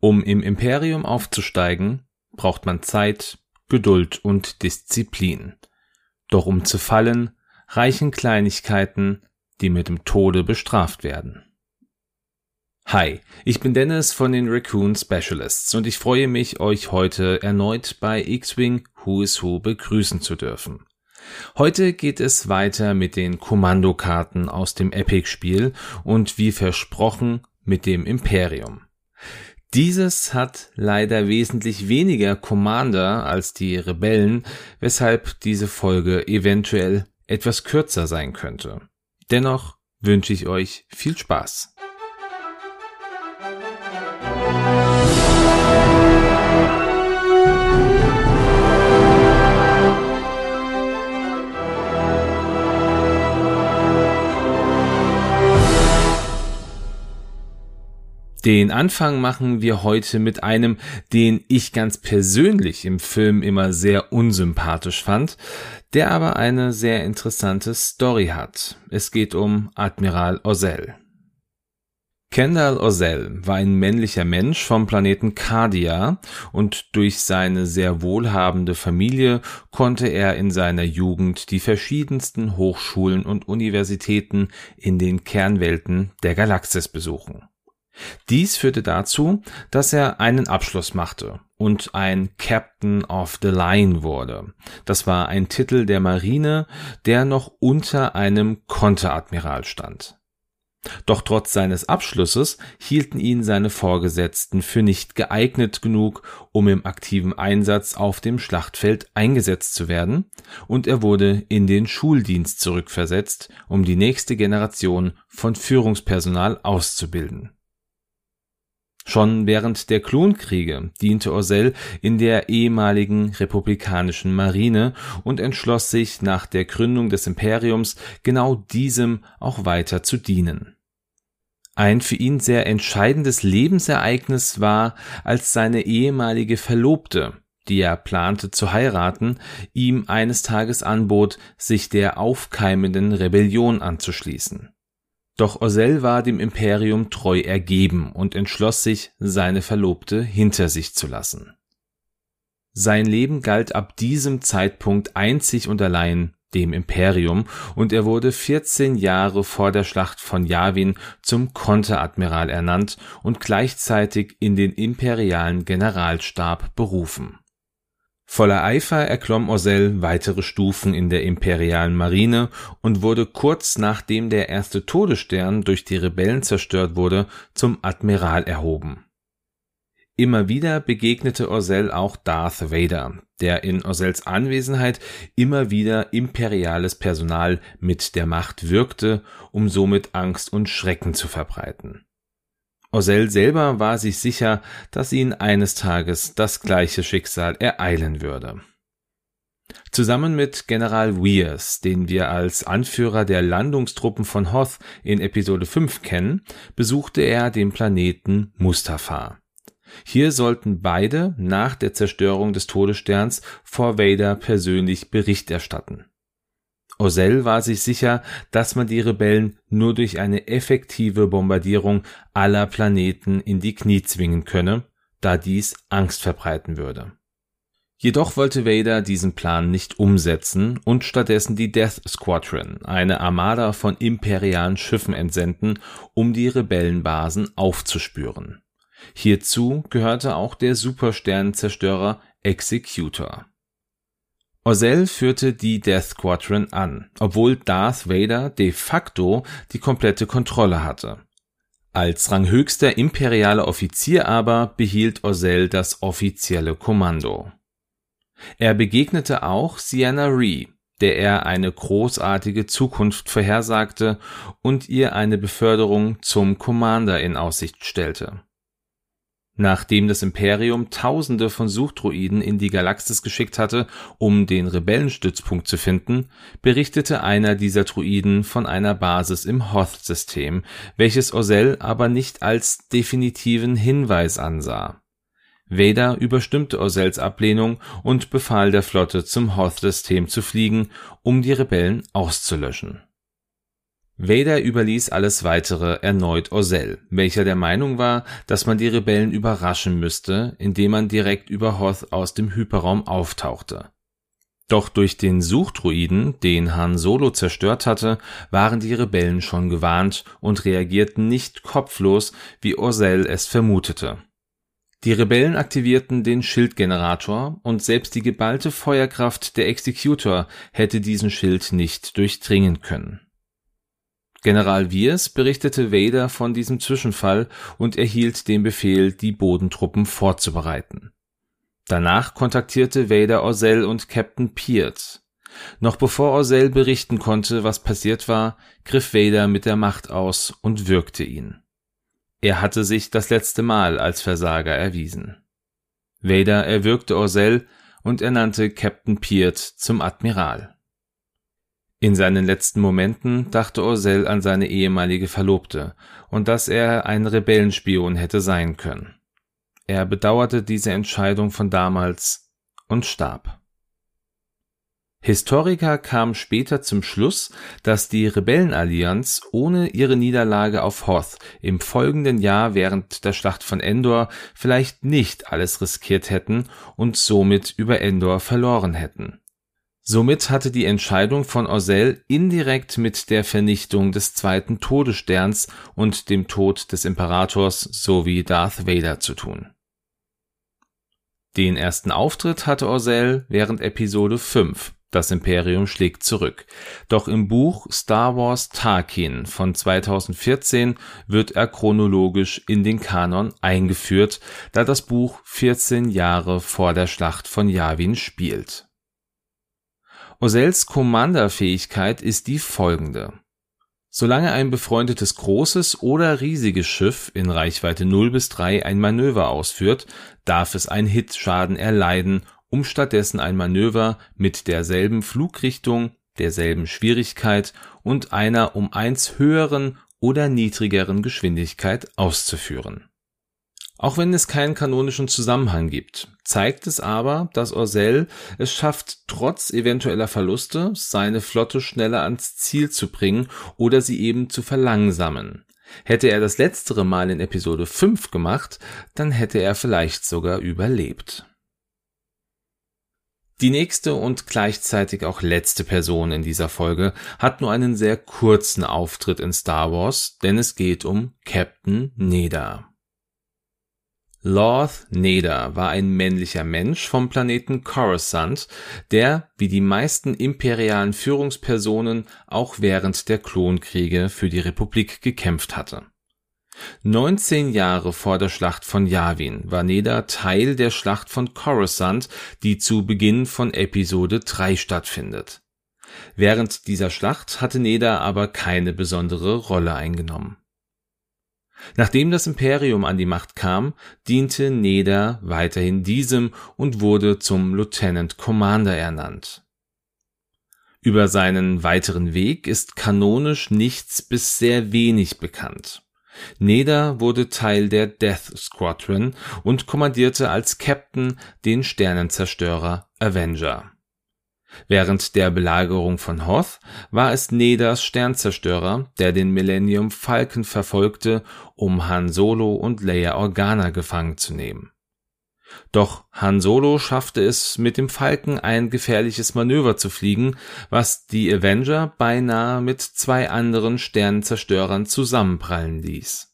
Um im Imperium aufzusteigen, braucht man Zeit, Geduld und Disziplin. Doch um zu fallen, reichen Kleinigkeiten, die mit dem Tode bestraft werden. Hi, ich bin Dennis von den Raccoon Specialists und ich freue mich, euch heute erneut bei X-Wing Who is Who begrüßen zu dürfen. Heute geht es weiter mit den Kommandokarten aus dem Epic-Spiel und wie versprochen mit dem Imperium. Dieses hat leider wesentlich weniger Commander als die Rebellen, weshalb diese Folge eventuell etwas kürzer sein könnte. Dennoch wünsche ich euch viel Spaß. Den Anfang machen wir heute mit einem, den ich ganz persönlich im Film immer sehr unsympathisch fand, der aber eine sehr interessante Story hat. Es geht um Admiral Ozell. Kendall Ozell war ein männlicher Mensch vom Planeten Cardia und durch seine sehr wohlhabende Familie konnte er in seiner Jugend die verschiedensten Hochschulen und Universitäten in den Kernwelten der Galaxis besuchen. Dies führte dazu, dass er einen Abschluss machte und ein Captain of the Line wurde. Das war ein Titel der Marine, der noch unter einem Konteradmiral stand. Doch trotz seines Abschlusses hielten ihn seine Vorgesetzten für nicht geeignet genug, um im aktiven Einsatz auf dem Schlachtfeld eingesetzt zu werden, und er wurde in den Schuldienst zurückversetzt, um die nächste Generation von Führungspersonal auszubilden. Schon während der Klonkriege diente Orsell in der ehemaligen republikanischen Marine und entschloss sich nach der Gründung des Imperiums genau diesem auch weiter zu dienen. Ein für ihn sehr entscheidendes Lebensereignis war, als seine ehemalige Verlobte, die er plante zu heiraten, ihm eines Tages anbot, sich der aufkeimenden Rebellion anzuschließen. Doch Orsell war dem Imperium treu ergeben und entschloss sich, seine Verlobte hinter sich zu lassen. Sein Leben galt ab diesem Zeitpunkt einzig und allein dem Imperium, und er wurde 14 Jahre vor der Schlacht von Yavin zum Konteradmiral ernannt und gleichzeitig in den imperialen Generalstab berufen Voller Eifer erklomm Orsell weitere Stufen in der imperialen Marine und wurde kurz nachdem der erste Todesstern durch die Rebellen zerstört wurde, zum Admiral erhoben. Immer wieder begegnete Orsell auch Darth Vader, der in Orsells Anwesenheit immer wieder imperiales Personal mit der Macht wirkte, um somit Angst und Schrecken zu verbreiten. Orsell selber war sich sicher, dass ihn eines Tages das gleiche Schicksal ereilen würde. Zusammen mit General Weirs, den wir als Anführer der Landungstruppen von Hoth in Episode 5 kennen, besuchte er den Planeten Mustafar. Hier sollten beide nach der Zerstörung des Todessterns vor Vader persönlich Bericht erstatten. Orsell war sich sicher, dass man die Rebellen nur durch eine effektive Bombardierung aller Planeten in die Knie zwingen könne, da dies Angst verbreiten würde. Jedoch wollte Vader diesen Plan nicht umsetzen und stattdessen die Death Squadron, eine Armada von imperialen Schiffen entsenden, um die Rebellenbasen aufzuspüren. Hierzu gehörte auch der Supersternenzerstörer Executor. Orsell führte die Death Squadron an, obwohl Darth Vader de facto die komplette Kontrolle hatte. Als ranghöchster imperialer Offizier aber behielt Orsell das offizielle Kommando. Er begegnete auch Sienna Ree, der er eine großartige Zukunft vorhersagte und ihr eine Beförderung zum Commander in Aussicht stellte. Nachdem das Imperium Tausende von Suchdroiden in die Galaxis geschickt hatte, um den Rebellenstützpunkt zu finden, berichtete einer dieser Droiden von einer Basis im Hoth-System, welches Orsell aber nicht als definitiven Hinweis ansah. Vader überstimmte Orsells Ablehnung und befahl der Flotte zum Hoth-System zu fliegen, um die Rebellen auszulöschen Vader überließ alles weitere erneut Orzel, welcher der Meinung war, dass man die Rebellen überraschen müsste, indem man direkt über Hoth aus dem Hyperraum auftauchte. Doch durch den Suchdruiden, den Han Solo zerstört hatte, waren die Rebellen schon gewarnt und reagierten nicht kopflos, wie Orzel es vermutete. Die Rebellen aktivierten den Schildgenerator und selbst die geballte Feuerkraft der Executor hätte diesen Schild nicht durchdringen können. General Wiers berichtete Vader von diesem Zwischenfall und erhielt den Befehl, die Bodentruppen vorzubereiten. Danach kontaktierte Vader Orzel und Captain Peart. Noch bevor Orzel berichten konnte, was passiert war, griff Vader mit der Macht aus und würgte ihn. Er hatte sich das letzte Mal als Versager erwiesen. Vader erwürgte Orzel und ernannte Captain Peart zum Admiral. In seinen letzten Momenten dachte Orzel an seine ehemalige Verlobte und dass er ein Rebellenspion hätte sein können. Er bedauerte diese Entscheidung von damals und starb. Historiker kamen später zum Schluss, dass die Rebellenallianz ohne ihre Niederlage auf Hoth im folgenden Jahr während der Schlacht von Endor vielleicht nicht alles riskiert hätten und somit über Endor verloren hätten. Somit hatte die Entscheidung von Orzel indirekt mit der Vernichtung des zweiten Todessterns und dem Tod des Imperators sowie Darth Vader zu tun. Den ersten Auftritt hatte Orzel während Episode 5 Das Imperium schlägt zurück. Doch im Buch Star Wars Tarkin von 2014 wird er chronologisch in den Kanon eingeführt, da das Buch 14 Jahre vor der Schlacht von Yavin spielt Orsels Commander-Fähigkeit ist die folgende: Solange ein befreundetes großes oder riesiges Schiff in Reichweite 0 bis 3 ein Manöver ausführt, darf es einen Hitschaden erleiden, um stattdessen ein Manöver mit derselben Flugrichtung, derselben Schwierigkeit und einer um eins höheren oder niedrigeren Geschwindigkeit auszuführen auch wenn es keinen kanonischen Zusammenhang gibt, zeigt es aber, dass Orzel es schafft, trotz eventueller Verluste seine Flotte schneller ans Ziel zu bringen oder sie eben zu verlangsamen. Hätte er das letztere Mal in Episode 5 gemacht, dann hätte er vielleicht sogar überlebt. Die nächste und gleichzeitig auch letzte Person in dieser Folge hat nur einen sehr kurzen Auftritt in Star Wars, denn es geht um Captain Neda. Lorth Neda war ein männlicher Mensch vom Planeten Coruscant, der, wie die meisten imperialen Führungspersonen, auch während der Klonkriege für die Republik gekämpft hatte. 19 Jahre vor der Schlacht von Yavin war Neda Teil der Schlacht von Coruscant, die zu Beginn von Episode 3 stattfindet. Während dieser Schlacht hatte Neda aber keine besondere Rolle eingenommen Nachdem das Imperium an die Macht kam, diente Neda weiterhin diesem und wurde zum Lieutenant Commander ernannt. Über seinen weiteren Weg ist kanonisch nichts bis sehr wenig bekannt. Neda wurde Teil der Death Squadron und kommandierte als Captain den Sternenzerstörer Avenger Während der Belagerung von Hoth war es Nedas Sternzerstörer, der den Millennium Falcon verfolgte, um Han Solo und Leia Organa gefangen zu nehmen. Doch Han Solo schaffte es mit dem Falken ein gefährliches Manöver zu fliegen, was die Avenger beinahe mit zwei anderen Sternenzerstörern zusammenprallen ließ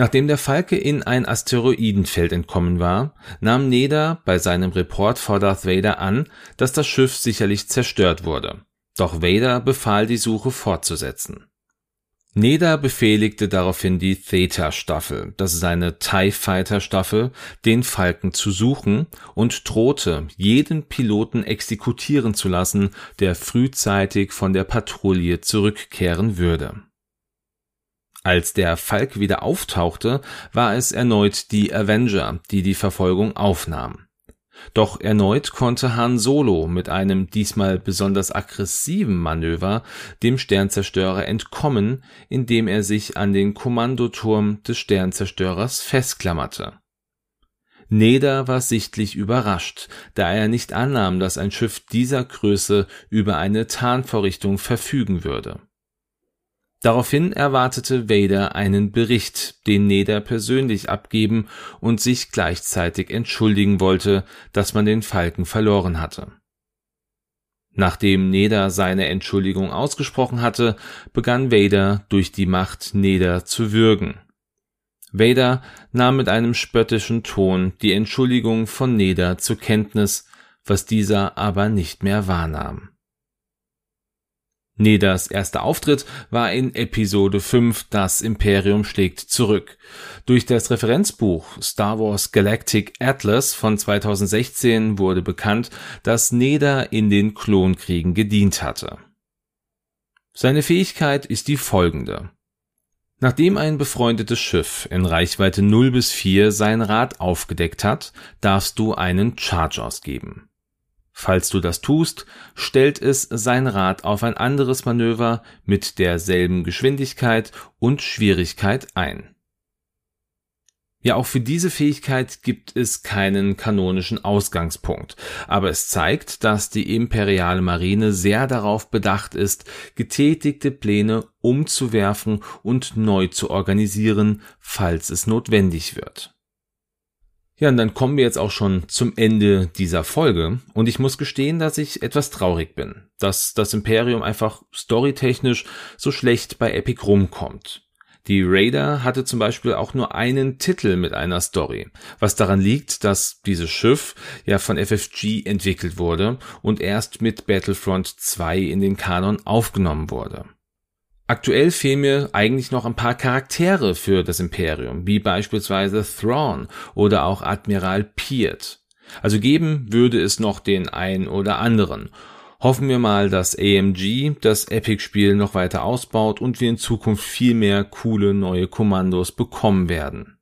Nachdem der Falke in ein Asteroidenfeld entkommen war, nahm Neda bei seinem Report vor Darth Vader an, dass das Schiff sicherlich zerstört wurde. Doch Vader befahl, die Suche fortzusetzen. Neda befehligte daraufhin die Theta-Staffel, das ist eine TIE Fighter-Staffel, den Falken zu suchen und drohte, jeden Piloten exekutieren zu lassen, der frühzeitig von der Patrouille zurückkehren würde als der Falk wieder auftauchte, war es erneut die Avenger, die die Verfolgung aufnahmen. Doch erneut konnte Han Solo mit einem diesmal besonders aggressiven Manöver dem Sternzerstörer entkommen, indem er sich an den Kommandoturm des Sternzerstörers festklammerte. Neda war sichtlich überrascht, da er nicht annahm, dass ein Schiff dieser Größe über eine Tarnvorrichtung verfügen würde. Daraufhin erwartete Vader einen Bericht, den Neda persönlich abgeben und sich gleichzeitig entschuldigen wollte, dass man den Falken verloren hatte. Nachdem Neda seine Entschuldigung ausgesprochen hatte, begann Vader durch die Macht Neda zu würgen. Vader nahm mit einem spöttischen Ton die Entschuldigung von Neda zur Kenntnis, was dieser aber nicht mehr wahrnahm. Nedas erster Auftritt war in Episode 5 Das Imperium schlägt zurück. Durch das Referenzbuch Star Wars Galactic Atlas von 2016 wurde bekannt, dass Neda in den Klonkriegen gedient hatte. Seine Fähigkeit ist die folgende. Nachdem ein befreundetes Schiff in Reichweite 0 bis 4 sein Rad aufgedeckt hat, darfst du einen Charge ausgeben. Falls du das tust, stellt es sein Rad auf ein anderes Manöver mit derselben Geschwindigkeit und Schwierigkeit ein. Ja, auch für diese Fähigkeit gibt es keinen kanonischen Ausgangspunkt, aber es zeigt, dass die imperiale Marine sehr darauf bedacht ist, getätigte Pläne umzuwerfen und neu zu organisieren, falls es notwendig wird. Ja, und dann kommen wir jetzt auch schon zum Ende dieser Folge. Und ich muss gestehen, dass ich etwas traurig bin, dass das Imperium einfach storytechnisch so schlecht bei Epic rumkommt. Die Raider hatte zum Beispiel auch nur einen Titel mit einer Story, was daran liegt, dass dieses Schiff ja von FFG entwickelt wurde und erst mit Battlefront 2 in den Kanon aufgenommen wurde. Aktuell fehlen mir eigentlich noch ein paar Charaktere für das Imperium, wie beispielsweise Thrawn oder auch Admiral Peart. Also geben würde es noch den einen oder anderen. Hoffen wir mal, dass AMG das Epic-Spiel noch weiter ausbaut und wir in Zukunft viel mehr coole neue Kommandos bekommen werden.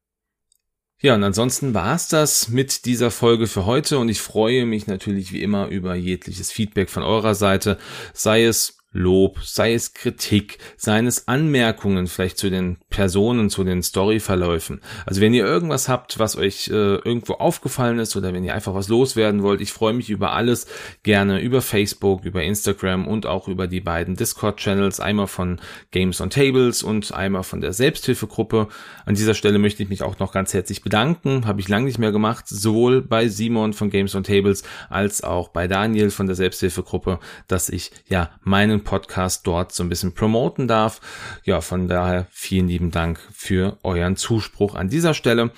Ja, und ansonsten war's das mit dieser Folge für heute und ich freue mich natürlich wie immer über jegliches Feedback von eurer Seite, sei es Lob, sei es Kritik, seien es Anmerkungen vielleicht zu den Personen, zu den Storyverläufen. Also wenn ihr irgendwas habt, was euch äh, irgendwo aufgefallen ist oder wenn ihr einfach was loswerden wollt, ich freue mich über alles, gerne über Facebook, über Instagram und auch über die beiden Discord-Channels, einmal von Games on Tables und einmal von der Selbsthilfegruppe. An dieser Stelle möchte ich mich auch noch ganz herzlich bedanken, habe ich lange nicht mehr gemacht, sowohl bei Simon von Games on Tables als auch bei Daniel von der Selbsthilfegruppe, dass ich ja meinen meinen Podcast dort so ein bisschen promoten darf. Ja, von daher vielen lieben Dank für euren Zuspruch an dieser Stelle.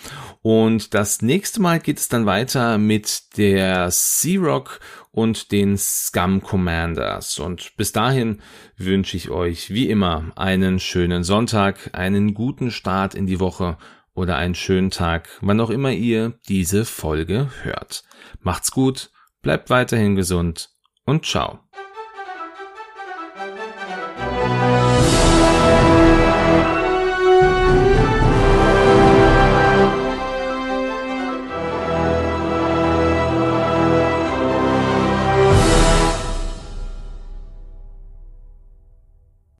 Und das nächste Mal geht es dann weiter mit der Sea-Rock und den Scum Commanders. Und bis dahin wünsche ich euch wie immer einen schönen Sonntag, einen guten Start in die Woche oder einen schönen Tag, wann auch immer ihr diese Folge hört. Macht's gut, bleibt weiterhin gesund und ciao.